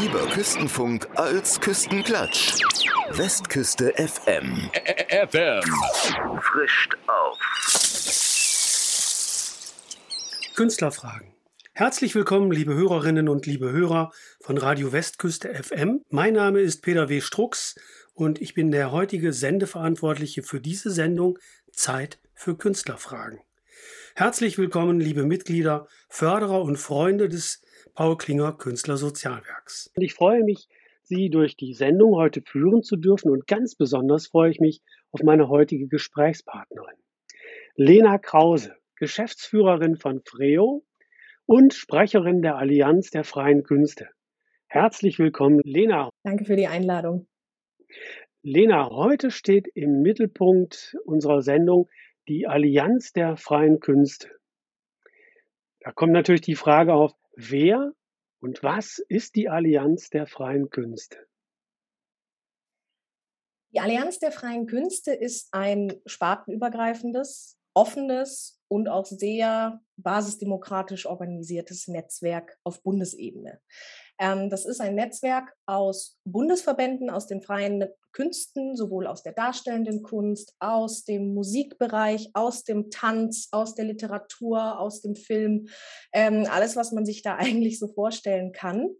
Lieber Küstenfunk als Küstenklatsch. Westküste FM. FM. Frischt auf. Künstlerfragen. Herzlich willkommen, liebe Hörerinnen und liebe Hörer von Radio Westküste FM. Mein Name ist Peter W. Strux und ich bin der heutige Sendeverantwortliche für diese Sendung Zeit für Künstlerfragen. Herzlich willkommen, liebe Mitglieder, Förderer und Freunde des Paul Klinger Künstlersozialwerks. Ich freue mich, Sie durch die Sendung heute führen zu dürfen und ganz besonders freue ich mich auf meine heutige Gesprächspartnerin. Lena Krause, Geschäftsführerin von Freo und Sprecherin der Allianz der freien Künste. Herzlich willkommen, Lena. Danke für die Einladung. Lena, heute steht im Mittelpunkt unserer Sendung die Allianz der freien Künste. Da kommt natürlich die Frage auf, Wer und was ist die Allianz der freien Künste? Die Allianz der freien Künste ist ein spartenübergreifendes, offenes und auch sehr basisdemokratisch organisiertes Netzwerk auf Bundesebene. Ähm, das ist ein Netzwerk aus Bundesverbänden, aus den freien Künsten, sowohl aus der darstellenden Kunst, aus dem Musikbereich, aus dem Tanz, aus der Literatur, aus dem Film, ähm, alles, was man sich da eigentlich so vorstellen kann.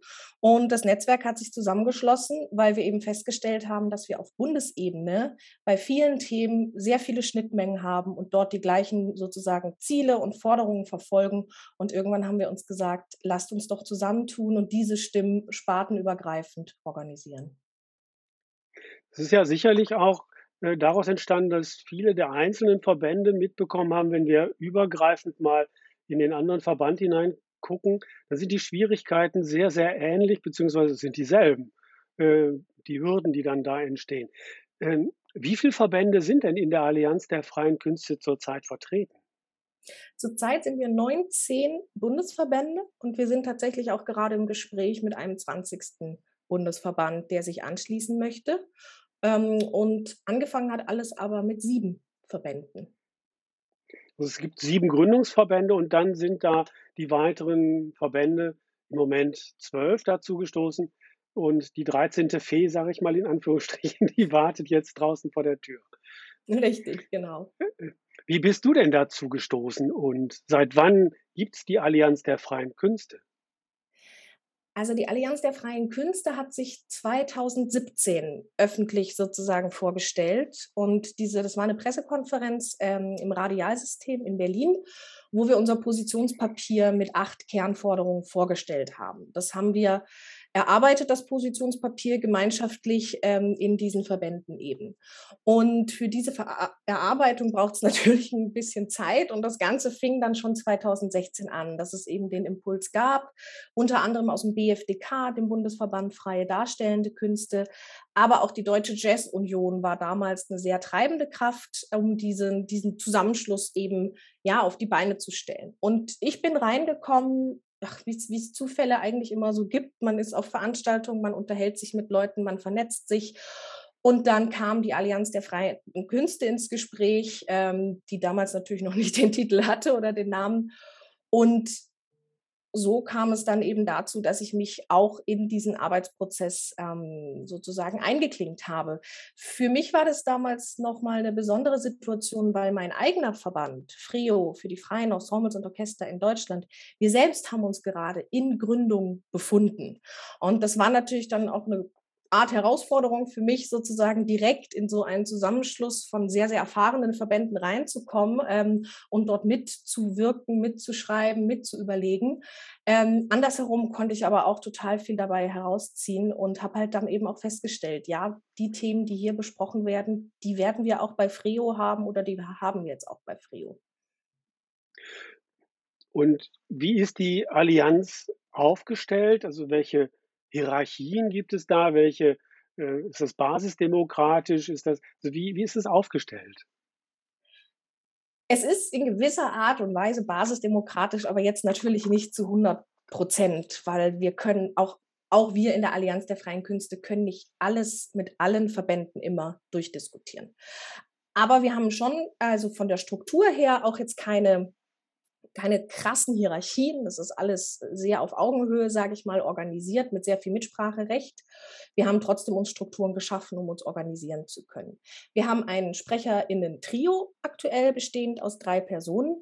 Und das Netzwerk hat sich zusammengeschlossen, weil wir eben festgestellt haben, dass wir auf Bundesebene bei vielen Themen sehr viele Schnittmengen haben und dort die gleichen sozusagen Ziele und Forderungen verfolgen. Und irgendwann haben wir uns gesagt, lasst uns doch zusammentun und diese Stimmen spartenübergreifend organisieren. Es ist ja sicherlich auch äh, daraus entstanden, dass viele der einzelnen Verbände mitbekommen haben, wenn wir übergreifend mal in den anderen Verband hineingucken, dann sind die Schwierigkeiten sehr, sehr ähnlich, beziehungsweise sind dieselben, äh, die Hürden, die dann da entstehen. Ähm, wie viele Verbände sind denn in der Allianz der freien Künste zurzeit vertreten? Zurzeit sind wir 19 Bundesverbände und wir sind tatsächlich auch gerade im Gespräch mit einem 20. Bundesverband, der sich anschließen möchte. Ähm, und angefangen hat alles aber mit sieben Verbänden. Also es gibt sieben Gründungsverbände und dann sind da die weiteren Verbände im Moment zwölf dazu gestoßen. Und die 13. Fee, sage ich mal in Anführungsstrichen, die wartet jetzt draußen vor der Tür. Richtig, genau. Wie bist du denn dazu gestoßen und seit wann gibt es die Allianz der freien Künste? Also die Allianz der freien Künste hat sich 2017 öffentlich sozusagen vorgestellt und diese, das war eine Pressekonferenz ähm, im Radialsystem in Berlin, wo wir unser Positionspapier mit acht Kernforderungen vorgestellt haben. Das haben wir erarbeitet das Positionspapier gemeinschaftlich ähm, in diesen Verbänden eben. Und für diese Ver Erarbeitung braucht es natürlich ein bisschen Zeit und das Ganze fing dann schon 2016 an, dass es eben den Impuls gab, unter anderem aus dem BFDK, dem Bundesverband Freie Darstellende Künste, aber auch die Deutsche Jazz Union war damals eine sehr treibende Kraft, um diesen, diesen Zusammenschluss eben ja auf die Beine zu stellen. Und ich bin reingekommen ach, wie es Zufälle eigentlich immer so gibt. Man ist auf Veranstaltungen, man unterhält sich mit Leuten, man vernetzt sich. Und dann kam die Allianz der Freien Künste ins Gespräch, ähm, die damals natürlich noch nicht den Titel hatte oder den Namen. Und so kam es dann eben dazu, dass ich mich auch in diesen Arbeitsprozess ähm, sozusagen eingeklinkt habe. Für mich war das damals nochmal eine besondere Situation, weil mein eigener Verband, FRIO, für die freien Ensembles und Orchester in Deutschland, wir selbst haben uns gerade in Gründung befunden. Und das war natürlich dann auch eine Art Herausforderung für mich, sozusagen direkt in so einen Zusammenschluss von sehr, sehr erfahrenen Verbänden reinzukommen ähm, und dort mitzuwirken, mitzuschreiben, mitzuüberlegen. Ähm, andersherum konnte ich aber auch total viel dabei herausziehen und habe halt dann eben auch festgestellt, ja, die Themen, die hier besprochen werden, die werden wir auch bei Frio haben oder die haben wir jetzt auch bei Frio. Und wie ist die Allianz aufgestellt? Also welche Hierarchien gibt es da? Welche, äh, ist das basisdemokratisch? Ist das, also wie, wie ist es aufgestellt? Es ist in gewisser Art und Weise basisdemokratisch, aber jetzt natürlich nicht zu 100 Prozent, weil wir können auch, auch wir in der Allianz der freien Künste können nicht alles mit allen Verbänden immer durchdiskutieren. Aber wir haben schon, also von der Struktur her, auch jetzt keine keine krassen Hierarchien. Das ist alles sehr auf Augenhöhe, sage ich mal, organisiert mit sehr viel Mitspracherecht. Wir haben trotzdem uns Strukturen geschaffen, um uns organisieren zu können. Wir haben ein Sprecherinnen-Trio aktuell bestehend aus drei Personen.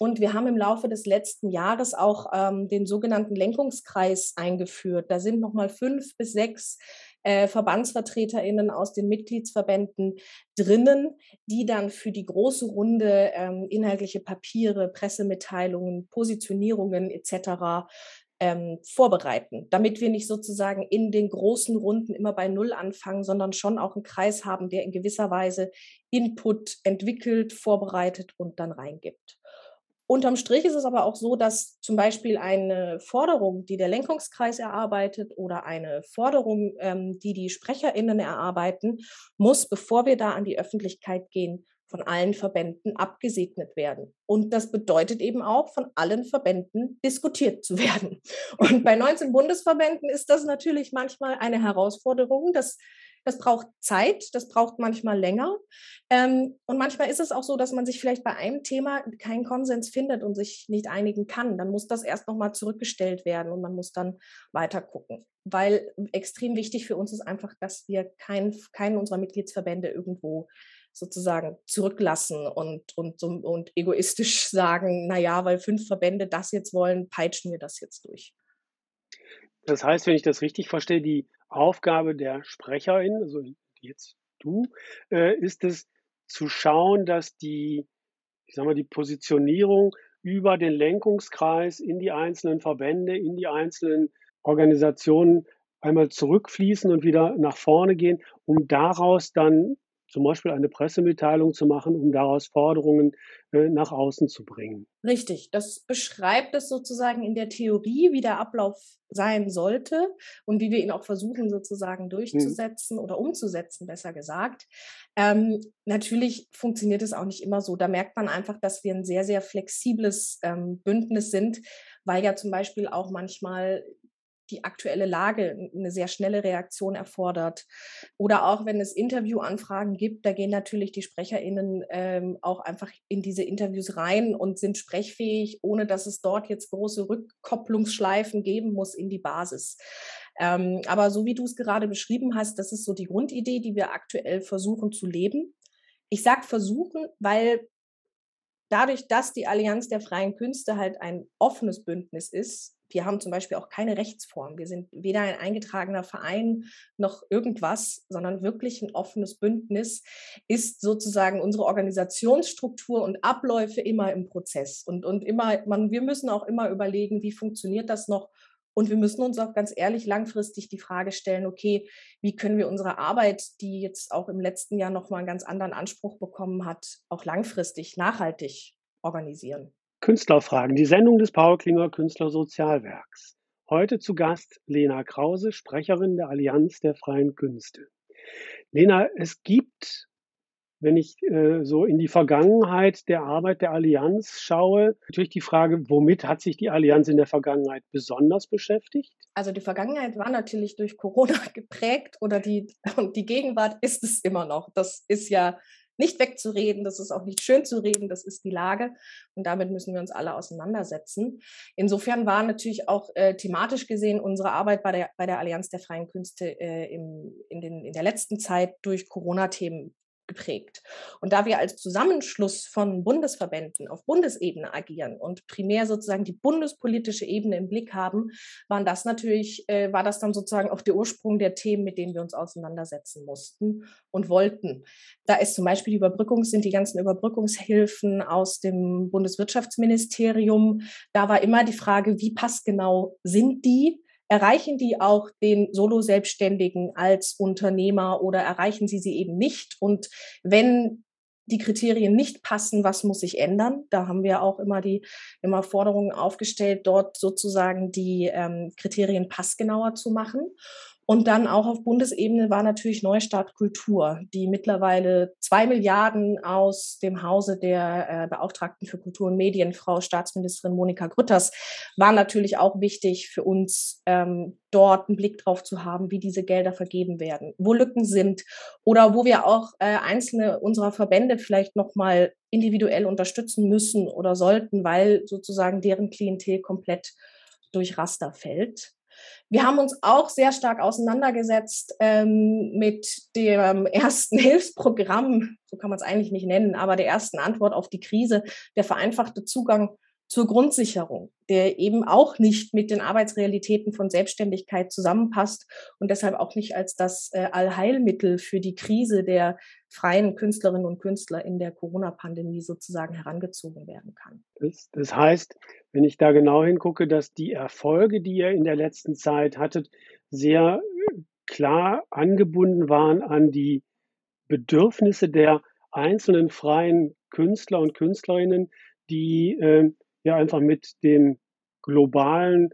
Und wir haben im Laufe des letzten Jahres auch ähm, den sogenannten Lenkungskreis eingeführt. Da sind nochmal fünf bis sechs äh, VerbandsvertreterInnen aus den Mitgliedsverbänden drinnen, die dann für die große Runde ähm, inhaltliche Papiere, Pressemitteilungen, Positionierungen etc. Ähm, vorbereiten, damit wir nicht sozusagen in den großen Runden immer bei Null anfangen, sondern schon auch einen Kreis haben, der in gewisser Weise Input entwickelt, vorbereitet und dann reingibt. Unterm Strich ist es aber auch so, dass zum Beispiel eine Forderung, die der Lenkungskreis erarbeitet oder eine Forderung, ähm, die die SprecherInnen erarbeiten, muss, bevor wir da an die Öffentlichkeit gehen, von allen Verbänden abgesegnet werden. Und das bedeutet eben auch, von allen Verbänden diskutiert zu werden. Und bei 19 Bundesverbänden ist das natürlich manchmal eine Herausforderung. Das das braucht Zeit, das braucht manchmal länger. Ähm, und manchmal ist es auch so, dass man sich vielleicht bei einem Thema keinen Konsens findet und sich nicht einigen kann. Dann muss das erst nochmal zurückgestellt werden und man muss dann weiter gucken. Weil extrem wichtig für uns ist einfach, dass wir keinen, keinen unserer Mitgliedsverbände irgendwo sozusagen zurücklassen und, und, und egoistisch sagen, naja, weil fünf Verbände das jetzt wollen, peitschen wir das jetzt durch. Das heißt, wenn ich das richtig verstehe, die Aufgabe der Sprecherin, also jetzt du, äh, ist es zu schauen, dass die, ich sag mal, die Positionierung über den Lenkungskreis in die einzelnen Verbände, in die einzelnen Organisationen einmal zurückfließen und wieder nach vorne gehen, um daraus dann zum Beispiel eine Pressemitteilung zu machen, um daraus Forderungen äh, nach außen zu bringen. Richtig, das beschreibt es sozusagen in der Theorie, wie der Ablauf sein sollte und wie wir ihn auch versuchen sozusagen mhm. durchzusetzen mhm. oder umzusetzen, besser gesagt. Ähm, natürlich funktioniert es auch nicht immer so. Da merkt man einfach, dass wir ein sehr, sehr flexibles ähm, Bündnis sind, weil ja zum Beispiel auch manchmal die aktuelle Lage eine sehr schnelle Reaktion erfordert. Oder auch wenn es Interviewanfragen gibt, da gehen natürlich die SprecherInnen ähm, auch einfach in diese Interviews rein und sind sprechfähig, ohne dass es dort jetzt große Rückkopplungsschleifen geben muss in die Basis. Ähm, aber so wie du es gerade beschrieben hast, das ist so die Grundidee, die wir aktuell versuchen zu leben. Ich sage versuchen, weil dadurch, dass die Allianz der freien Künste halt ein offenes Bündnis ist, wir haben zum Beispiel auch keine Rechtsform. Wir sind weder ein eingetragener Verein noch irgendwas, sondern wirklich ein offenes Bündnis, ist sozusagen unsere Organisationsstruktur und Abläufe immer im Prozess. Und, und immer, man, wir müssen auch immer überlegen, wie funktioniert das noch und wir müssen uns auch ganz ehrlich langfristig die Frage stellen, okay, wie können wir unsere Arbeit, die jetzt auch im letzten Jahr nochmal einen ganz anderen Anspruch bekommen hat, auch langfristig, nachhaltig organisieren? Künstlerfragen, die Sendung des Paul Klinger Künstlersozialwerks. Heute zu Gast Lena Krause, Sprecherin der Allianz der freien Künste. Lena, es gibt, wenn ich äh, so in die Vergangenheit der Arbeit der Allianz schaue, natürlich die Frage, womit hat sich die Allianz in der Vergangenheit besonders beschäftigt? Also die Vergangenheit war natürlich durch Corona geprägt oder die, und die Gegenwart ist es immer noch. Das ist ja nicht wegzureden, das ist auch nicht schön zu reden, das ist die Lage und damit müssen wir uns alle auseinandersetzen. Insofern war natürlich auch äh, thematisch gesehen unsere Arbeit bei der, bei der Allianz der freien Künste äh, im, in, den, in der letzten Zeit durch Corona-Themen geprägt. Und da wir als Zusammenschluss von Bundesverbänden auf Bundesebene agieren und primär sozusagen die bundespolitische Ebene im Blick haben, waren das natürlich, äh, war das dann sozusagen auch der Ursprung der Themen, mit denen wir uns auseinandersetzen mussten und wollten. Da ist zum Beispiel die Überbrückung, sind die ganzen Überbrückungshilfen aus dem Bundeswirtschaftsministerium. Da war immer die Frage, wie passgenau sind die? Erreichen die auch den Solo-Selbstständigen als Unternehmer oder erreichen sie sie eben nicht? Und wenn die Kriterien nicht passen, was muss sich ändern? Da haben wir auch immer die immer Forderungen aufgestellt, dort sozusagen die ähm, Kriterien passgenauer zu machen. Und dann auch auf Bundesebene war natürlich Neustart Kultur, die mittlerweile zwei Milliarden aus dem Hause der äh, Beauftragten für Kultur und Medien, Frau Staatsministerin Monika Grütters, war natürlich auch wichtig für uns, ähm, dort einen Blick drauf zu haben, wie diese Gelder vergeben werden, wo Lücken sind oder wo wir auch äh, einzelne unserer Verbände vielleicht nochmal individuell unterstützen müssen oder sollten, weil sozusagen deren Klientel komplett durch Raster fällt. Wir haben uns auch sehr stark auseinandergesetzt ähm, mit dem ersten Hilfsprogramm, so kann man es eigentlich nicht nennen, aber der ersten Antwort auf die Krise, der vereinfachte Zugang zur Grundsicherung, der eben auch nicht mit den Arbeitsrealitäten von Selbstständigkeit zusammenpasst und deshalb auch nicht als das äh, Allheilmittel für die Krise der freien Künstlerinnen und Künstler in der Corona-Pandemie sozusagen herangezogen werden kann. Das, das, heißt, wenn ich da genau hingucke, dass die Erfolge, die ihr in der letzten Zeit hattet, sehr äh, klar angebunden waren an die Bedürfnisse der einzelnen freien Künstler und Künstlerinnen, die äh, ja einfach mit dem globalen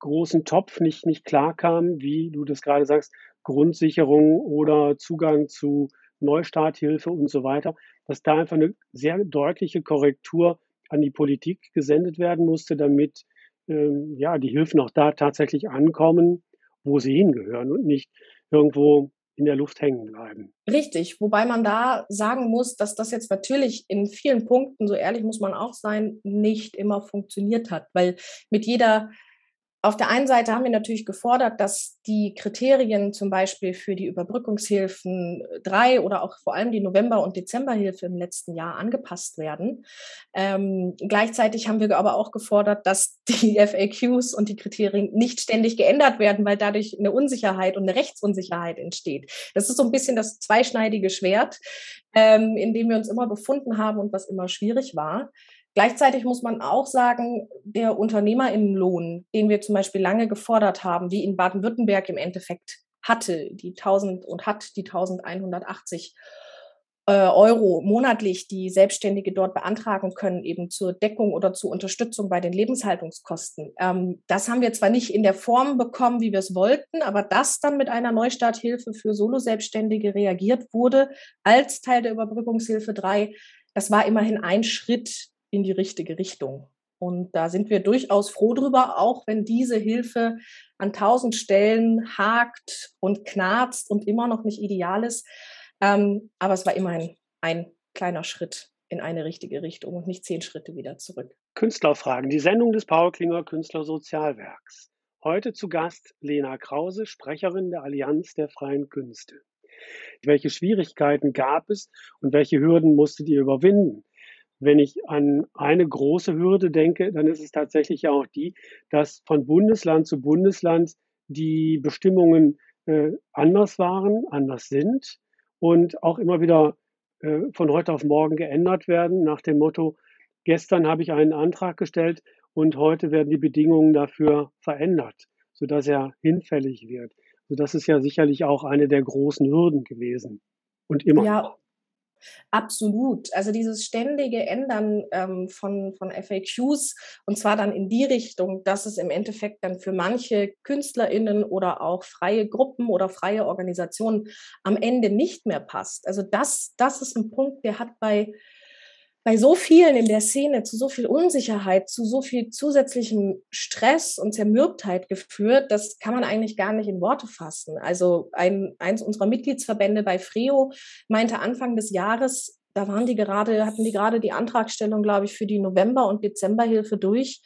großen Topf nicht, nicht klarkamen, wie du das gerade sagst, Grundsicherung oder Zugang zu Neustarthilfe und so weiter, dass da einfach eine sehr deutliche Korrektur an die Politik gesendet werden musste, damit ähm, ja die Hilfen auch da tatsächlich ankommen, wo sie hingehören und nicht irgendwo in der Luft hängen bleiben. Richtig, wobei man da sagen muss, dass das jetzt natürlich in vielen Punkten, so ehrlich muss man auch sein, nicht immer funktioniert hat, weil mit jeder auf der einen Seite haben wir natürlich gefordert, dass die Kriterien zum Beispiel für die Überbrückungshilfen drei oder auch vor allem die November- und Dezemberhilfe im letzten Jahr angepasst werden. Ähm, gleichzeitig haben wir aber auch gefordert, dass die FAQs und die Kriterien nicht ständig geändert werden, weil dadurch eine Unsicherheit und eine Rechtsunsicherheit entsteht. Das ist so ein bisschen das zweischneidige Schwert, ähm, in dem wir uns immer befunden haben und was immer schwierig war. Gleichzeitig muss man auch sagen, der Unternehmerinnenlohn, den wir zum Beispiel lange gefordert haben, wie in Baden-Württemberg im Endeffekt hatte, die 1000 und hat die 1180 äh, Euro monatlich, die Selbstständige dort beantragen können, eben zur Deckung oder zur Unterstützung bei den Lebenshaltungskosten. Ähm, das haben wir zwar nicht in der Form bekommen, wie wir es wollten, aber dass dann mit einer Neustarthilfe für Solo-Selbstständige reagiert wurde als Teil der Überbrückungshilfe 3, das war immerhin ein Schritt in die richtige Richtung. Und da sind wir durchaus froh drüber, auch wenn diese Hilfe an tausend Stellen hakt und knarzt und immer noch nicht ideal ist. Ähm, aber es war immerhin ein kleiner Schritt in eine richtige Richtung und nicht zehn Schritte wieder zurück. Künstlerfragen, die Sendung des Paul Klinger Künstlersozialwerks. Heute zu Gast Lena Krause, Sprecherin der Allianz der freien Künste. Welche Schwierigkeiten gab es und welche Hürden musstet ihr überwinden? Wenn ich an eine große Hürde denke, dann ist es tatsächlich ja auch die, dass von Bundesland zu Bundesland die Bestimmungen äh, anders waren, anders sind und auch immer wieder äh, von heute auf morgen geändert werden nach dem Motto, gestern habe ich einen Antrag gestellt und heute werden die Bedingungen dafür verändert, sodass er hinfällig wird. So, das ist ja sicherlich auch eine der großen Hürden gewesen und immer ja. Absolut. Also dieses ständige Ändern ähm, von, von FAQs und zwar dann in die Richtung, dass es im Endeffekt dann für manche KünstlerInnen oder auch freie Gruppen oder freie Organisationen am Ende nicht mehr passt. Also das, das ist ein Punkt, der hat bei bei so vielen in der Szene zu so viel Unsicherheit, zu so viel zusätzlichem Stress und Zermürbtheit geführt, das kann man eigentlich gar nicht in Worte fassen. Also ein, eins unserer Mitgliedsverbände bei Freo meinte Anfang des Jahres, da waren die gerade, hatten die gerade die Antragstellung, glaube ich, für die November- und Dezemberhilfe durch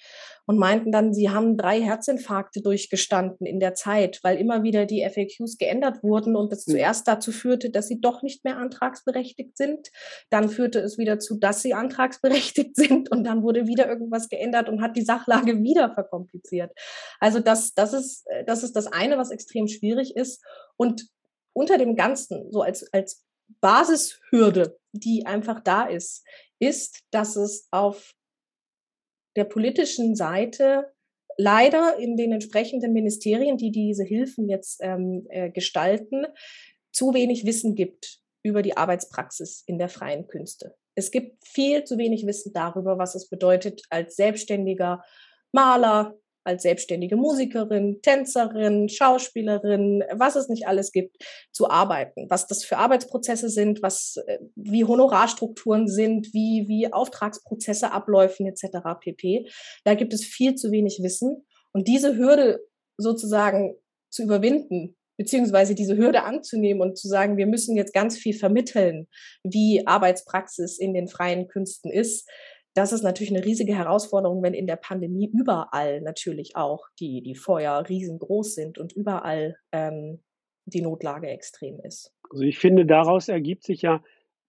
und meinten dann, sie haben drei Herzinfarkte durchgestanden in der Zeit, weil immer wieder die FAQs geändert wurden und das mhm. zuerst dazu führte, dass sie doch nicht mehr antragsberechtigt sind. Dann führte es wieder zu, dass sie antragsberechtigt sind und dann wurde wieder irgendwas geändert und hat die Sachlage wieder verkompliziert. Also das, das ist, das ist das eine, was extrem schwierig ist. Und unter dem Ganzen, so als, als Basishürde, die einfach da ist, ist, dass es auf der politischen Seite leider in den entsprechenden Ministerien, die diese Hilfen jetzt ähm, äh, gestalten, zu wenig Wissen gibt über die Arbeitspraxis in der freien Künste. Es gibt viel zu wenig Wissen darüber, was es bedeutet, als selbstständiger Maler, als selbstständige Musikerin, Tänzerin, Schauspielerin, was es nicht alles gibt, zu arbeiten. Was das für Arbeitsprozesse sind, was, äh, wie Honorarstrukturen sind, wie, wie Auftragsprozesse abläufen etc. pp. Da gibt es viel zu wenig Wissen. Und diese Hürde sozusagen zu überwinden, beziehungsweise diese Hürde anzunehmen und zu sagen, wir müssen jetzt ganz viel vermitteln, wie Arbeitspraxis in den freien Künsten ist. Das ist natürlich eine riesige Herausforderung, wenn in der Pandemie überall natürlich auch die, die Feuer riesengroß sind und überall ähm, die Notlage extrem ist. Also ich finde, daraus ergibt sich ja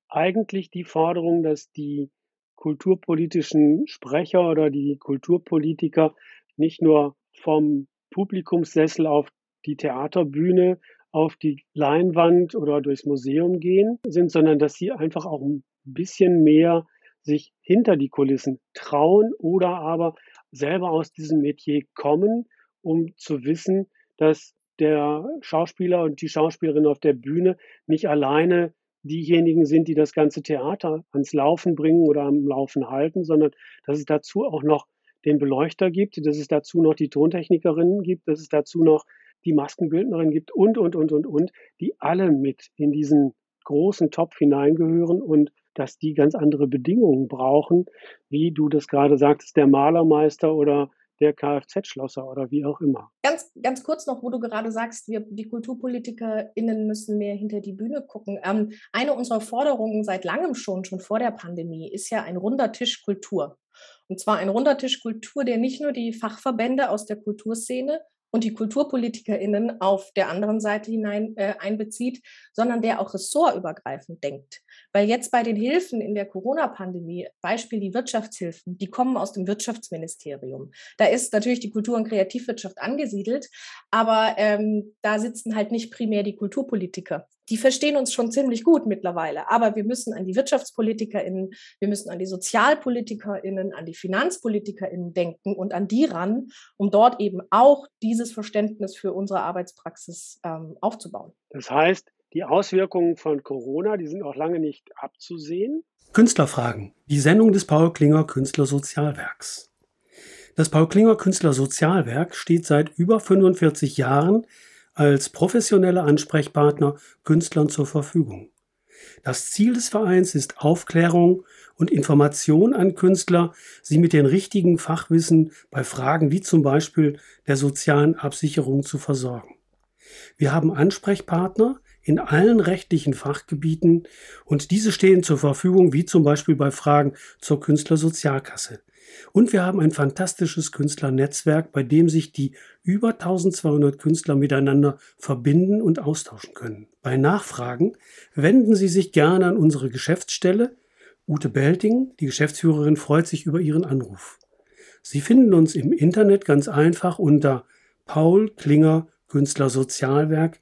eigentlich die Forderung, dass die kulturpolitischen Sprecher oder die Kulturpolitiker nicht nur vom Publikumssessel auf die Theaterbühne, auf die Leinwand oder durchs Museum gehen sind, sondern dass sie einfach auch ein bisschen mehr sich hinter die Kulissen trauen oder aber selber aus diesem Metier kommen, um zu wissen, dass der Schauspieler und die Schauspielerin auf der Bühne nicht alleine diejenigen sind, die das ganze Theater ans Laufen bringen oder am Laufen halten, sondern dass es dazu auch noch den Beleuchter gibt, dass es dazu noch die Tontechnikerinnen gibt, dass es dazu noch die Maskenbildnerin gibt und, und, und, und, und, die alle mit in diesen großen Topf hineingehören und dass die ganz andere Bedingungen brauchen, wie du das gerade sagtest, der Malermeister oder der Kfz-Schlosser oder wie auch immer. Ganz, ganz kurz noch, wo du gerade sagst, wir, die KulturpolitikerInnen müssen mehr hinter die Bühne gucken. Ähm, eine unserer Forderungen seit langem schon, schon vor der Pandemie, ist ja ein runder Tisch Kultur. Und zwar ein runder Tisch Kultur, der nicht nur die Fachverbände aus der Kulturszene, und die KulturpolitikerInnen auf der anderen Seite hinein äh, einbezieht, sondern der auch ressortübergreifend denkt. Weil jetzt bei den Hilfen in der Corona-Pandemie, Beispiel die Wirtschaftshilfen, die kommen aus dem Wirtschaftsministerium. Da ist natürlich die Kultur- und Kreativwirtschaft angesiedelt, aber ähm, da sitzen halt nicht primär die Kulturpolitiker die verstehen uns schon ziemlich gut mittlerweile. Aber wir müssen an die WirtschaftspolitikerInnen, wir müssen an die SozialpolitikerInnen, an die FinanzpolitikerInnen denken und an die ran, um dort eben auch dieses Verständnis für unsere Arbeitspraxis ähm, aufzubauen. Das heißt, die Auswirkungen von Corona, die sind auch lange nicht abzusehen. Künstlerfragen. Die Sendung des Paul Klinger Künstlersozialwerks. Das Paul Klinger Künstlersozialwerk steht seit über 45 Jahren als professionelle Ansprechpartner Künstlern zur Verfügung. Das Ziel des Vereins ist Aufklärung und Information an Künstler, sie mit den richtigen Fachwissen bei Fragen wie zum Beispiel der sozialen Absicherung zu versorgen. Wir haben Ansprechpartner in allen rechtlichen Fachgebieten und diese stehen zur Verfügung, wie zum Beispiel bei Fragen zur Künstlersozialkasse. Und wir haben ein fantastisches Künstlernetzwerk, bei dem sich die über 1200 Künstler miteinander verbinden und austauschen können. Bei Nachfragen wenden Sie sich gerne an unsere Geschäftsstelle. Ute Belting, die Geschäftsführerin, freut sich über Ihren Anruf. Sie finden uns im Internet ganz einfach unter Paul Klinger Künstler Sozialwerk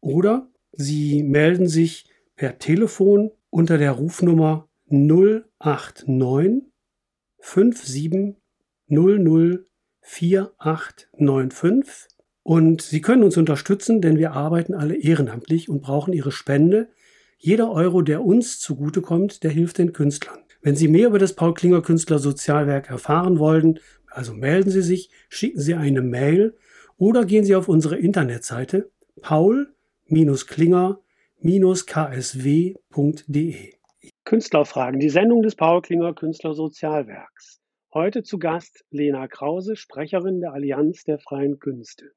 oder Sie melden sich per Telefon unter der Rufnummer 089 57004895 und Sie können uns unterstützen, denn wir arbeiten alle ehrenamtlich und brauchen Ihre Spende. Jeder Euro, der uns zugutekommt, der hilft den Künstlern. Wenn Sie mehr über das Paul Klinger Künstler Sozialwerk erfahren wollen, also melden Sie sich, schicken Sie eine Mail oder gehen Sie auf unsere Internetseite paul-klinger-ksw.de. Künstlerfragen, die Sendung des Paul Klinger Künstler Sozialwerks. Heute zu Gast Lena Krause, Sprecherin der Allianz der freien Künste.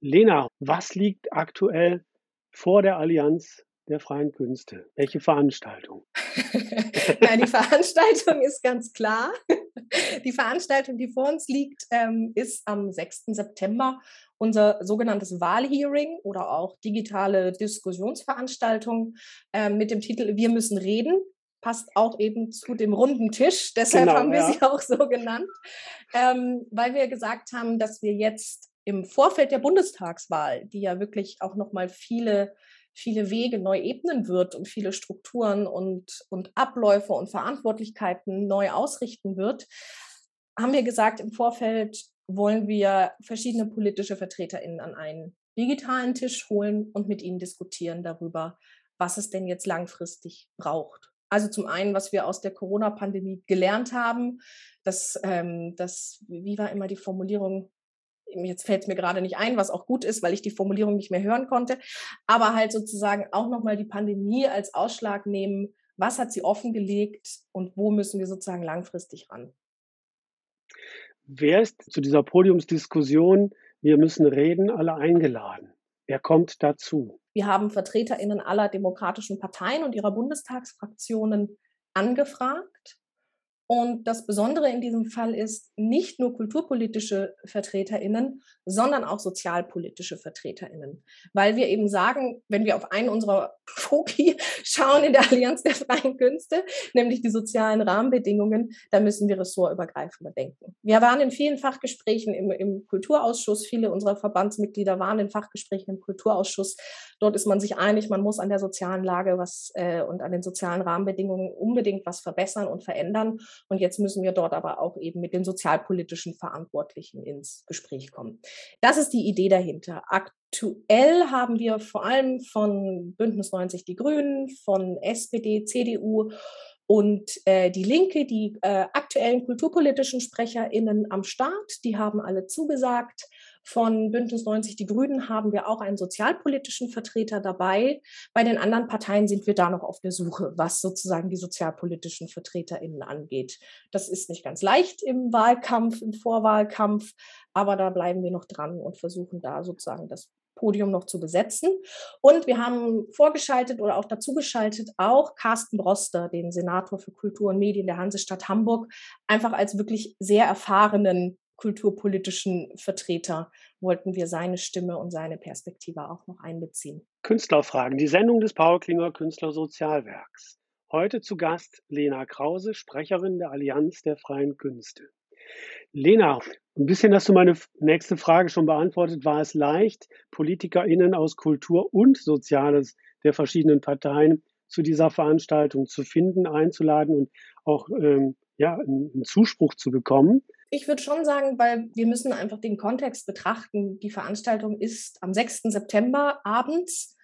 Lena, was liegt aktuell vor der Allianz der freien Künste? Welche Veranstaltung? Nein, die Veranstaltung ist ganz klar. Die Veranstaltung, die vor uns liegt, ähm, ist am 6. September unser sogenanntes Wahlhearing oder auch digitale Diskussionsveranstaltung ähm, mit dem Titel Wir müssen reden. Passt auch eben zu dem runden Tisch, deshalb genau, haben wir ja. sie auch so genannt, ähm, weil wir gesagt haben, dass wir jetzt im Vorfeld der Bundestagswahl, die ja wirklich auch nochmal viele viele Wege neu ebnen wird und viele Strukturen und, und Abläufe und Verantwortlichkeiten neu ausrichten wird, haben wir gesagt, im Vorfeld wollen wir verschiedene politische VertreterInnen an einen digitalen Tisch holen und mit ihnen diskutieren darüber, was es denn jetzt langfristig braucht. Also zum einen, was wir aus der Corona-Pandemie gelernt haben, dass ähm, das, wie war immer die Formulierung? Jetzt fällt es mir gerade nicht ein, was auch gut ist, weil ich die Formulierung nicht mehr hören konnte. Aber halt sozusagen auch nochmal die Pandemie als Ausschlag nehmen. Was hat sie offengelegt und wo müssen wir sozusagen langfristig ran? Wer ist zu dieser Podiumsdiskussion, wir müssen reden, alle eingeladen? Wer kommt dazu? Wir haben VertreterInnen aller demokratischen Parteien und ihrer Bundestagsfraktionen angefragt. Und das Besondere in diesem Fall ist nicht nur kulturpolitische VertreterInnen, sondern auch sozialpolitische VertreterInnen. Weil wir eben sagen, wenn wir auf einen unserer Foki schauen in der Allianz der freien Künste, nämlich die sozialen Rahmenbedingungen, da müssen wir ressortübergreifender denken. Wir waren in vielen Fachgesprächen im, im Kulturausschuss, viele unserer Verbandsmitglieder waren in Fachgesprächen im Kulturausschuss. Dort ist man sich einig, man muss an der sozialen Lage was äh, und an den sozialen Rahmenbedingungen unbedingt was verbessern und verändern. Und jetzt müssen wir dort aber auch eben mit den sozialpolitischen Verantwortlichen ins Gespräch kommen. Das ist die Idee dahinter. Aktuell haben wir vor allem von Bündnis 90 Die Grünen, von SPD, CDU und äh, die Linke, die äh, aktuellen kulturpolitischen SprecherInnen am Start, die haben alle zugesagt. Von Bündnis 90 Die Grünen haben wir auch einen sozialpolitischen Vertreter dabei. Bei den anderen Parteien sind wir da noch auf der Suche, was sozusagen die sozialpolitischen VertreterInnen angeht. Das ist nicht ganz leicht im Wahlkampf, im Vorwahlkampf, aber da bleiben wir noch dran und versuchen da sozusagen das Podium noch zu besetzen. Und wir haben vorgeschaltet oder auch dazugeschaltet auch Carsten Broster, den Senator für Kultur und Medien der Hansestadt Hamburg, einfach als wirklich sehr erfahrenen kulturpolitischen Vertreter wollten wir seine Stimme und seine Perspektive auch noch einbeziehen. Künstlerfragen, die Sendung des Paul Klinger Künstlersozialwerks. Heute zu Gast Lena Krause, Sprecherin der Allianz der freien Künste. Lena, ein bisschen hast du meine nächste Frage schon beantwortet. War es leicht, PolitikerInnen aus Kultur und Soziales der verschiedenen Parteien zu dieser Veranstaltung zu finden, einzuladen und auch ähm, ja, einen Zuspruch zu bekommen? Ich würde schon sagen, weil wir müssen einfach den Kontext betrachten. Die Veranstaltung ist am 6. September abends.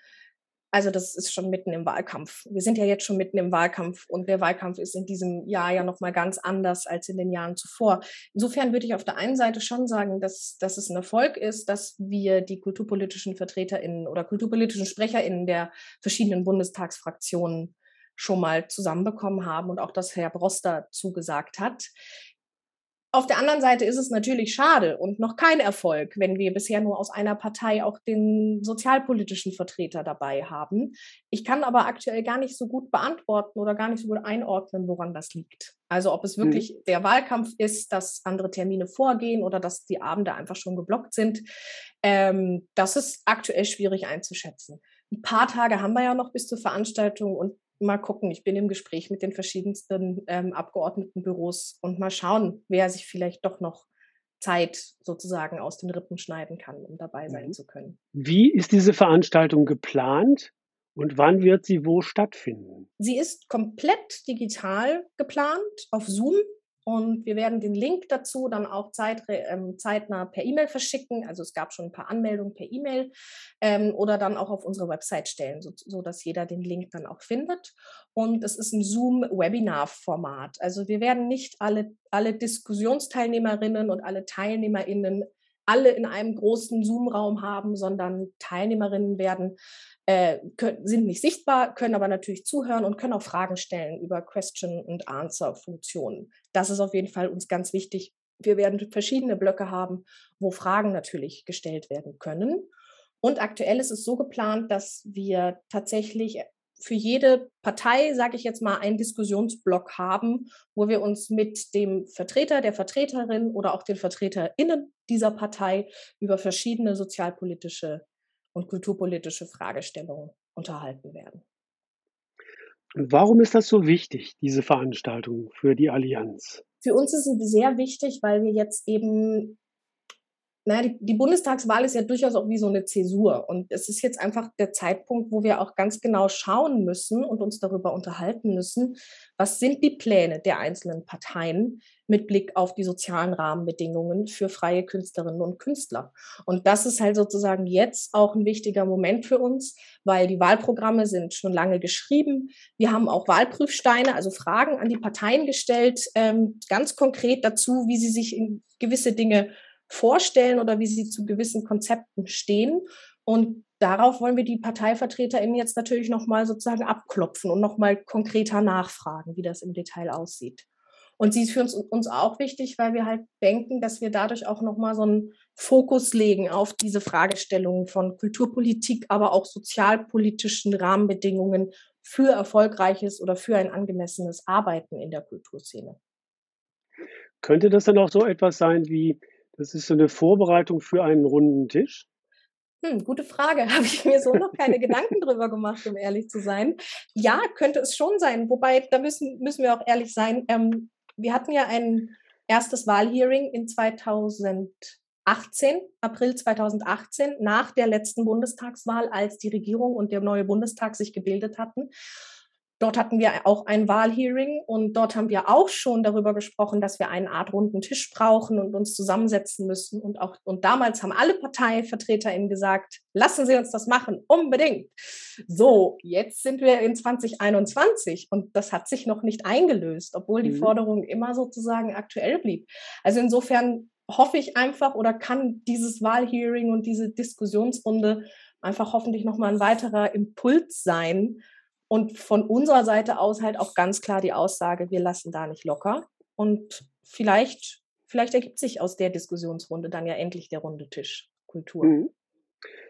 Also das ist schon mitten im Wahlkampf. Wir sind ja jetzt schon mitten im Wahlkampf und der Wahlkampf ist in diesem Jahr ja noch mal ganz anders als in den Jahren zuvor. Insofern würde ich auf der einen Seite schon sagen, dass, dass es ein Erfolg ist, dass wir die kulturpolitischen VertreterInnen oder kulturpolitischen SprecherInnen der verschiedenen Bundestagsfraktionen schon mal zusammenbekommen haben und auch das Herr Broster zugesagt hat. Auf der anderen Seite ist es natürlich schade und noch kein Erfolg, wenn wir bisher nur aus einer Partei auch den sozialpolitischen Vertreter dabei haben. Ich kann aber aktuell gar nicht so gut beantworten oder gar nicht so gut einordnen, woran das liegt. Also ob es wirklich mhm. der Wahlkampf ist, dass andere Termine vorgehen oder dass die Abende einfach schon geblockt sind. Ähm, das ist aktuell schwierig einzuschätzen. Ein paar Tage haben wir ja noch bis zur Veranstaltung und mal gucken. Ich bin im Gespräch mit den verschiedensten ähm, Abgeordnetenbüros und mal schauen, wer sich vielleicht doch noch Zeit sozusagen aus den Rippen schneiden kann, um dabei sein mhm. zu können. Wie ist diese Veranstaltung geplant und wann wird sie wo stattfinden? Sie ist komplett digital geplant auf Zoom. Und wir werden den Link dazu dann auch zeit, ähm, zeitnah per E-Mail verschicken. Also es gab schon ein paar Anmeldungen per E-Mail ähm, oder dann auch auf unsere Website stellen, so, so, dass jeder den Link dann auch findet. Und es ist ein Zoom-Webinar-Format. Also wir werden nicht alle, alle Diskussionsteilnehmerinnen und alle TeilnehmerInnen alle in einem großen Zoom-Raum haben, sondern Teilnehmerinnen werden äh, können, sind nicht sichtbar, können aber natürlich zuhören und können auch Fragen stellen über Question and Answer Funktionen. Das ist auf jeden Fall uns ganz wichtig. Wir werden verschiedene Blöcke haben, wo Fragen natürlich gestellt werden können. Und aktuell ist es so geplant, dass wir tatsächlich für jede Partei, sage ich jetzt mal, einen Diskussionsblock haben, wo wir uns mit dem Vertreter, der Vertreterin oder auch den VertreterInnen dieser Partei über verschiedene sozialpolitische und kulturpolitische Fragestellungen unterhalten werden. Und warum ist das so wichtig, diese Veranstaltung für die Allianz? Für uns ist sie sehr wichtig, weil wir jetzt eben naja, die, die, Bundestagswahl ist ja durchaus auch wie so eine Zäsur. Und es ist jetzt einfach der Zeitpunkt, wo wir auch ganz genau schauen müssen und uns darüber unterhalten müssen, was sind die Pläne der einzelnen Parteien mit Blick auf die sozialen Rahmenbedingungen für freie Künstlerinnen und Künstler. Und das ist halt sozusagen jetzt auch ein wichtiger Moment für uns, weil die Wahlprogramme sind schon lange geschrieben. Wir haben auch Wahlprüfsteine, also Fragen an die Parteien gestellt, ähm, ganz konkret dazu, wie sie sich in gewisse Dinge vorstellen oder wie sie zu gewissen Konzepten stehen. Und darauf wollen wir die ParteivertreterInnen jetzt natürlich nochmal sozusagen abklopfen und nochmal konkreter nachfragen, wie das im Detail aussieht. Und sie ist für uns, uns auch wichtig, weil wir halt denken, dass wir dadurch auch nochmal so einen Fokus legen auf diese Fragestellungen von Kulturpolitik, aber auch sozialpolitischen Rahmenbedingungen für erfolgreiches oder für ein angemessenes Arbeiten in der Kulturszene. Könnte das dann auch so etwas sein wie das ist so eine Vorbereitung für einen runden Tisch? Hm, gute Frage. Habe ich mir so noch keine Gedanken drüber gemacht, um ehrlich zu sein. Ja, könnte es schon sein. Wobei, da müssen, müssen wir auch ehrlich sein. Ähm, wir hatten ja ein erstes Wahlhearing in 2018, April 2018, nach der letzten Bundestagswahl, als die Regierung und der neue Bundestag sich gebildet hatten. Dort hatten wir auch ein Wahlhearing und dort haben wir auch schon darüber gesprochen, dass wir eine Art runden Tisch brauchen und uns zusammensetzen müssen. Und auch, und damals haben alle ParteivertreterInnen gesagt, lassen Sie uns das machen, unbedingt. So, jetzt sind wir in 2021 und das hat sich noch nicht eingelöst, obwohl die mhm. Forderung immer sozusagen aktuell blieb. Also insofern hoffe ich einfach oder kann dieses Wahlhearing und diese Diskussionsrunde einfach hoffentlich nochmal ein weiterer Impuls sein, und von unserer Seite aus halt auch ganz klar die Aussage, wir lassen da nicht locker. Und vielleicht, vielleicht ergibt sich aus der Diskussionsrunde dann ja endlich der runde Tisch Kultur. Mhm.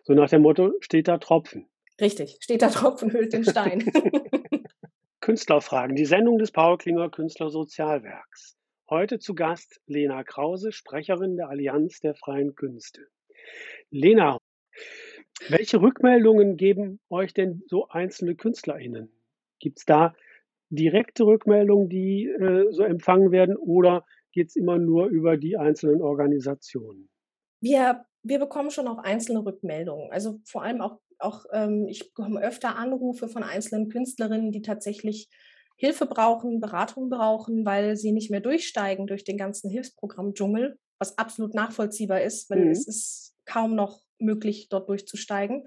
So nach dem Motto, steht da Tropfen. Richtig, steht da Tropfen, hüllt den Stein. Künstlerfragen, die Sendung des Paul Klinger Künstler Sozialwerks. Heute zu Gast Lena Krause, Sprecherin der Allianz der freien Künste. Lena, welche Rückmeldungen geben euch denn so einzelne KünstlerInnen? Gibt es da direkte Rückmeldungen, die äh, so empfangen werden oder geht es immer nur über die einzelnen Organisationen? Wir, wir bekommen schon auch einzelne Rückmeldungen. Also vor allem auch, auch ähm, ich bekomme öfter Anrufe von einzelnen Künstlerinnen, die tatsächlich Hilfe brauchen, Beratung brauchen, weil sie nicht mehr durchsteigen durch den ganzen Hilfsprogramm-Dschungel, was absolut nachvollziehbar ist, weil mhm. es ist kaum noch möglich, dort durchzusteigen.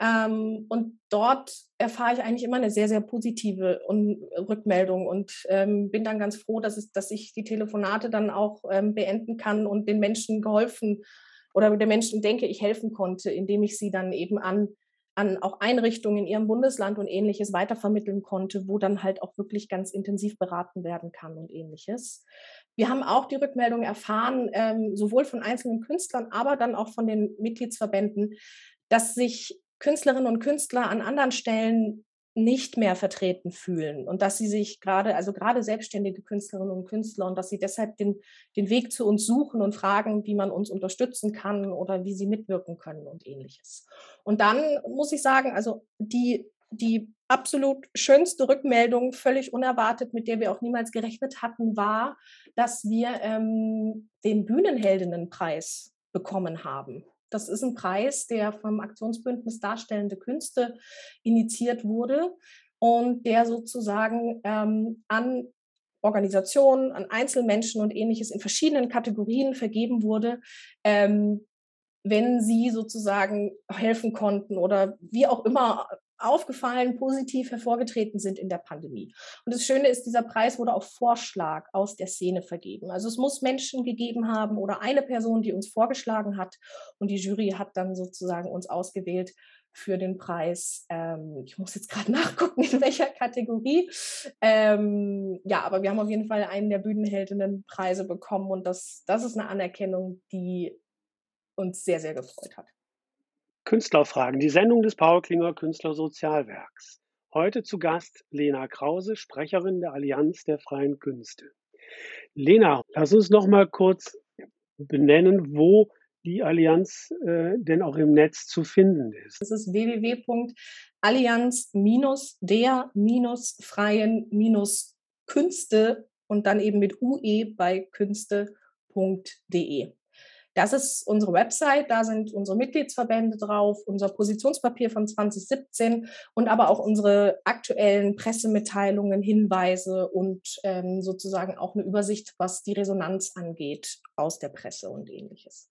Ähm, und dort erfahre ich eigentlich immer eine sehr, sehr positive Rückmeldung und ähm, bin dann ganz froh, dass, es, dass ich die Telefonate dann auch ähm, beenden kann und den Menschen geholfen oder der Menschen denke, ich helfen konnte, indem ich sie dann eben an an auch Einrichtungen in ihrem Bundesland und ähnliches weitervermitteln konnte, wo dann halt auch wirklich ganz intensiv beraten werden kann und ähnliches. Wir haben auch die Rückmeldung erfahren, ähm, sowohl von einzelnen Künstlern, aber dann auch von den Mitgliedsverbänden, dass sich Künstlerinnen und Künstler an anderen Stellen nicht mehr vertreten fühlen und dass sie sich gerade, also gerade selbstständige Künstlerinnen und Künstler und dass sie deshalb den, den Weg zu uns suchen und fragen, wie man uns unterstützen kann oder wie sie mitwirken können und ähnliches. Und dann muss ich sagen, also die, die absolut schönste Rückmeldung, völlig unerwartet, mit der wir auch niemals gerechnet hatten, war, dass wir ähm, den Bühnenheldinnenpreis bekommen haben. Das ist ein Preis, der vom Aktionsbündnis Darstellende Künste initiiert wurde und der sozusagen ähm, an Organisationen, an Einzelmenschen und ähnliches in verschiedenen Kategorien vergeben wurde, ähm, wenn sie sozusagen helfen konnten oder wie auch immer aufgefallen, positiv hervorgetreten sind in der Pandemie. Und das Schöne ist, dieser Preis wurde auf Vorschlag aus der Szene vergeben. Also es muss Menschen gegeben haben oder eine Person, die uns vorgeschlagen hat und die Jury hat dann sozusagen uns ausgewählt für den Preis. Ähm, ich muss jetzt gerade nachgucken, in welcher Kategorie. Ähm, ja, aber wir haben auf jeden Fall einen der Bühnenheldinnen Preise bekommen und das, das ist eine Anerkennung, die uns sehr, sehr gefreut hat. Künstlerfragen, die Sendung des Paul Klinger Künstler Sozialwerks. Heute zu Gast Lena Krause, Sprecherin der Allianz der freien Künste. Lena, lass uns noch mal kurz benennen, wo die Allianz äh, denn auch im Netz zu finden ist. Das ist www.allianz-der-freien-künste und dann eben mit ue bei künste.de. Das ist unsere Website, da sind unsere Mitgliedsverbände drauf, unser Positionspapier von 2017 und aber auch unsere aktuellen Pressemitteilungen, Hinweise und ähm, sozusagen auch eine Übersicht, was die Resonanz angeht aus der Presse und ähnliches.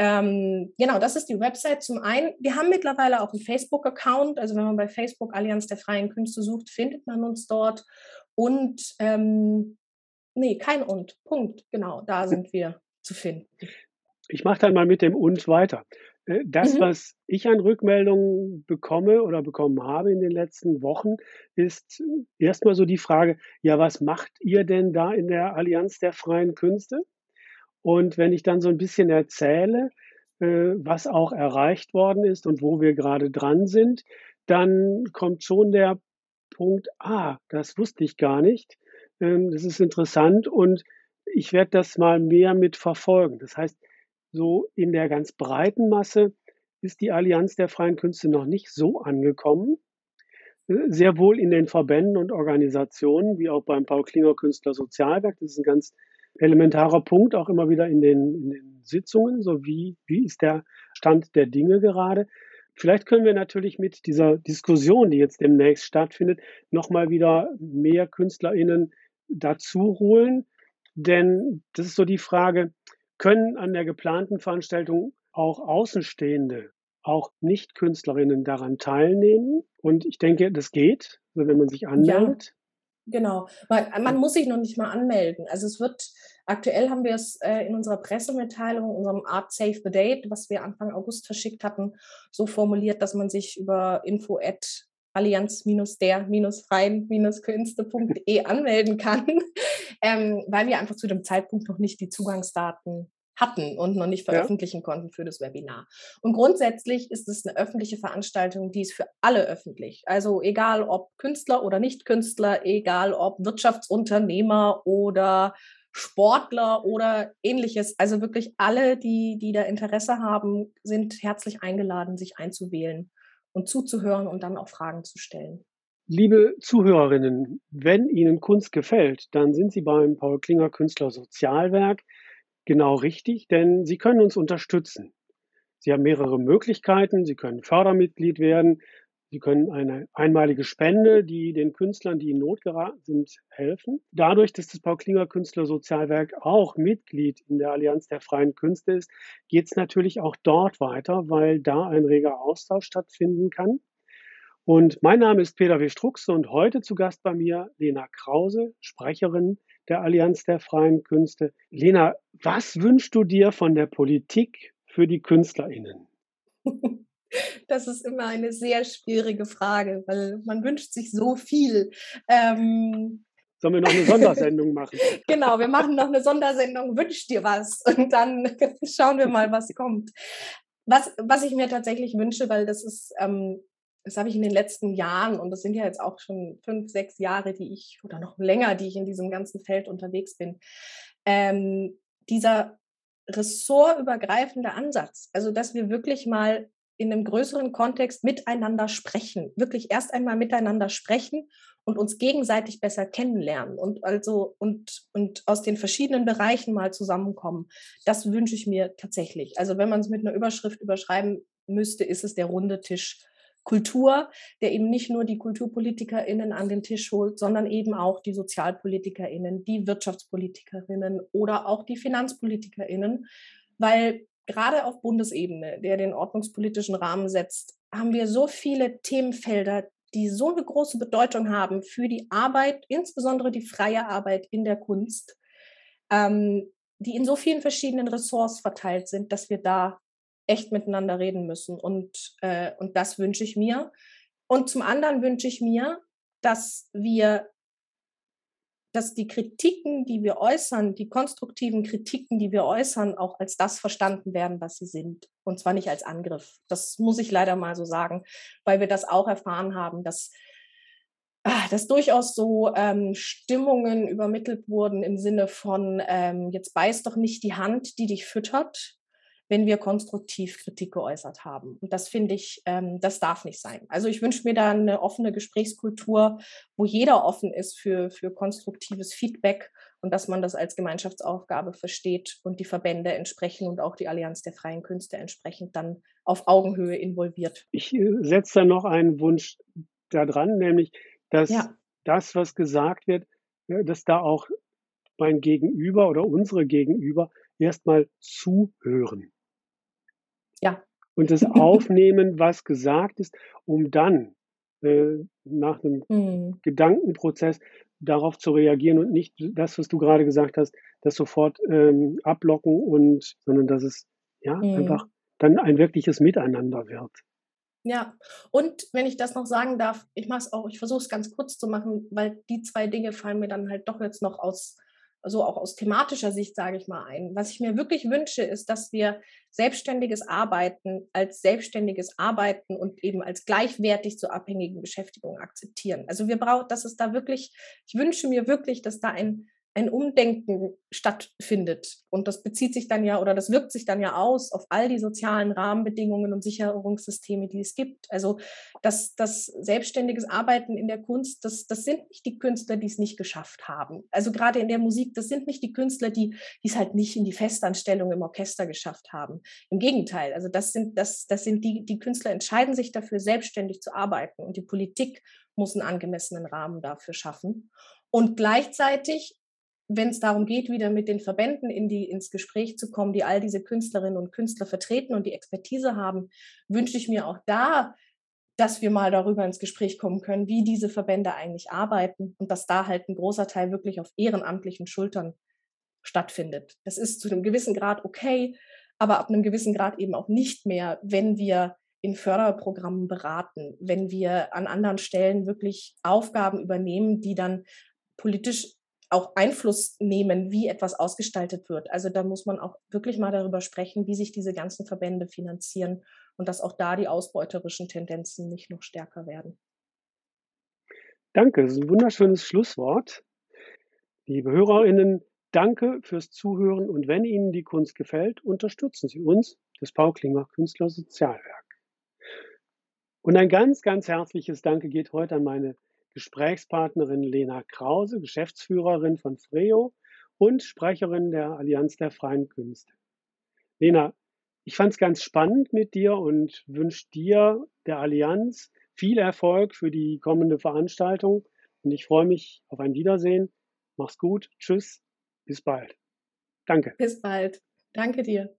Ähm, genau, das ist die Website zum einen. Wir haben mittlerweile auch einen Facebook-Account. Also wenn man bei Facebook Allianz der freien Künste sucht, findet man uns dort. Und ähm, nee, kein und. Punkt. Genau, da sind wir zu finden. Ich mache dann mal mit dem und weiter. Äh, das, mhm. was ich an Rückmeldungen bekomme oder bekommen habe in den letzten Wochen, ist erstmal so die Frage, ja, was macht ihr denn da in der Allianz der freien Künste? Und wenn ich dann so ein bisschen erzähle, äh, was auch erreicht worden ist und wo wir gerade dran sind, dann kommt schon der Punkt, ah, das wusste ich gar nicht. Ähm, das ist interessant und ich werde das mal mehr mit verfolgen. Das heißt, so in der ganz breiten Masse ist die Allianz der freien Künste noch nicht so angekommen. Sehr wohl in den Verbänden und Organisationen, wie auch beim Paul Klinger Künstler Sozialwerk. Das ist ein ganz elementarer Punkt, auch immer wieder in den, in den Sitzungen, so wie, wie ist der Stand der Dinge gerade. Vielleicht können wir natürlich mit dieser Diskussion, die jetzt demnächst stattfindet, nochmal wieder mehr KünstlerInnen dazu holen. Denn das ist so die Frage, können an der geplanten Veranstaltung auch Außenstehende, auch Nicht-Künstlerinnen daran teilnehmen? Und ich denke, das geht, also wenn man sich anmeldet. Genau, man, man, muss sich noch nicht mal anmelden. Also es wird, aktuell haben wir es äh, in unserer Pressemitteilung, unserem Art Save the Date, was wir Anfang August verschickt hatten, so formuliert, dass man sich über info at allianz-der-freien-künste.de anmelden kann, ähm, weil wir einfach zu dem Zeitpunkt noch nicht die Zugangsdaten hatten und noch nicht veröffentlichen ja. konnten für das Webinar. Und grundsätzlich ist es eine öffentliche Veranstaltung, die ist für alle öffentlich. Also egal ob Künstler oder Nicht-Künstler, egal ob Wirtschaftsunternehmer oder Sportler oder ähnliches. Also wirklich alle, die, die da Interesse haben, sind herzlich eingeladen, sich einzuwählen und zuzuhören und dann auch Fragen zu stellen. Liebe Zuhörerinnen, wenn Ihnen Kunst gefällt, dann sind Sie beim Paul Klinger Künstler Sozialwerk genau richtig, denn Sie können uns unterstützen. Sie haben mehrere Möglichkeiten. Sie können Fördermitglied werden. Sie können eine einmalige Spende, die den Künstlern, die in Not geraten sind, helfen. Dadurch, dass das Paul Klinger Künstler Sozialwerk auch Mitglied in der Allianz der freien Künste ist, geht es natürlich auch dort weiter, weil da ein reger Austausch stattfinden kann. Und mein Name ist Peter W. Strux und heute zu Gast bei mir Lena Krause, Sprecherin der Allianz der freien Künste. Lena, was wünschst du dir von der Politik für die KünstlerInnen? Das ist immer eine sehr schwierige Frage, weil man wünscht sich so viel. Ähm, Sollen wir noch eine Sondersendung machen? genau, wir machen noch eine Sondersendung, wünsch dir was und dann schauen wir mal, was kommt. Was, was ich mir tatsächlich wünsche, weil das ist ähm, das habe ich in den letzten Jahren, und das sind ja jetzt auch schon fünf, sechs Jahre, die ich, oder noch länger, die ich in diesem ganzen Feld unterwegs bin, ähm, dieser ressortübergreifende Ansatz, also dass wir wirklich mal in einem größeren Kontext miteinander sprechen, wirklich erst einmal miteinander sprechen und uns gegenseitig besser kennenlernen und also und und aus den verschiedenen Bereichen mal zusammenkommen. Das wünsche ich mir tatsächlich. Also wenn man es mit einer Überschrift überschreiben müsste, ist es der runde Tisch Kultur, der eben nicht nur die KulturpolitikerInnen an den Tisch holt, sondern eben auch die SozialpolitikerInnen, die WirtschaftspolitikerInnen oder auch die FinanzpolitikerInnen, weil gerade auf Bundesebene, der den ordnungspolitischen Rahmen setzt, haben wir so viele Themenfelder, die so eine große Bedeutung haben für die Arbeit, insbesondere die freie Arbeit in der Kunst, ähm, die in so vielen verschiedenen Ressorts verteilt sind, dass wir da echt miteinander reden müssen. Und, äh, und das wünsche ich mir. Und zum anderen wünsche ich mir, dass wir, dass die Kritiken, die wir äußern, die konstruktiven Kritiken, die wir äußern, auch als das verstanden werden, was sie sind. Und zwar nicht als Angriff. Das muss ich leider mal so sagen, weil wir das auch erfahren haben, dass ah, dass durchaus so ähm, Stimmungen übermittelt wurden im Sinne von, ähm, jetzt beiß doch nicht die Hand, die dich füttert, wenn wir konstruktiv Kritik geäußert haben. Und das finde ich, ähm, das darf nicht sein. Also ich wünsche mir da eine offene Gesprächskultur, wo jeder offen ist für, für konstruktives Feedback und dass man das als Gemeinschaftsaufgabe versteht und die Verbände entsprechend und auch die Allianz der freien Künste entsprechend dann auf Augenhöhe involviert. Ich äh, setze da noch einen Wunsch da dran, nämlich, dass ja. das, was gesagt wird, dass da auch mein Gegenüber oder unsere Gegenüber erstmal zuhören. Ja. Und das aufnehmen, was gesagt ist, um dann äh, nach einem mhm. Gedankenprozess darauf zu reagieren und nicht das, was du gerade gesagt hast, das sofort ähm, ablocken und, sondern dass es ja mhm. einfach dann ein wirkliches Miteinander wird. Ja, und wenn ich das noch sagen darf, ich mache es auch, ich versuche es ganz kurz zu machen, weil die zwei Dinge fallen mir dann halt doch jetzt noch aus so auch aus thematischer Sicht, sage ich mal, ein. Was ich mir wirklich wünsche, ist, dass wir selbstständiges Arbeiten als selbstständiges Arbeiten und eben als gleichwertig zur abhängigen Beschäftigung akzeptieren. Also wir brauchen, dass es da wirklich, ich wünsche mir wirklich, dass da ein ein Umdenken stattfindet. Und das bezieht sich dann ja oder das wirkt sich dann ja aus auf all die sozialen Rahmenbedingungen und Sicherungssysteme, die es gibt. Also das, das selbstständiges Arbeiten in der Kunst, das, das sind nicht die Künstler, die es nicht geschafft haben. Also gerade in der Musik, das sind nicht die Künstler, die, die es halt nicht in die Festanstellung im Orchester geschafft haben. Im Gegenteil, also das sind, das, das sind die, die Künstler entscheiden sich dafür, selbstständig zu arbeiten. Und die Politik muss einen angemessenen Rahmen dafür schaffen. Und gleichzeitig wenn es darum geht, wieder mit den Verbänden in die, ins Gespräch zu kommen, die all diese Künstlerinnen und Künstler vertreten und die Expertise haben, wünsche ich mir auch da, dass wir mal darüber ins Gespräch kommen können, wie diese Verbände eigentlich arbeiten und dass da halt ein großer Teil wirklich auf ehrenamtlichen Schultern stattfindet. Das ist zu einem gewissen Grad okay, aber ab einem gewissen Grad eben auch nicht mehr, wenn wir in Förderprogrammen beraten, wenn wir an anderen Stellen wirklich Aufgaben übernehmen, die dann politisch auch Einfluss nehmen, wie etwas ausgestaltet wird. Also da muss man auch wirklich mal darüber sprechen, wie sich diese ganzen Verbände finanzieren und dass auch da die ausbeuterischen Tendenzen nicht noch stärker werden. Danke, das ist ein wunderschönes Schlusswort. Liebe Hörerinnen, danke fürs Zuhören und wenn Ihnen die Kunst gefällt, unterstützen Sie uns, das Paul Klinger Künstler Sozialwerk. Und ein ganz, ganz herzliches Danke geht heute an meine Gesprächspartnerin Lena Krause, Geschäftsführerin von Freo und Sprecherin der Allianz der freien Künste. Lena, ich fand es ganz spannend mit dir und wünsche dir, der Allianz, viel Erfolg für die kommende Veranstaltung und ich freue mich auf ein Wiedersehen. Mach's gut, tschüss, bis bald. Danke. Bis bald. Danke dir.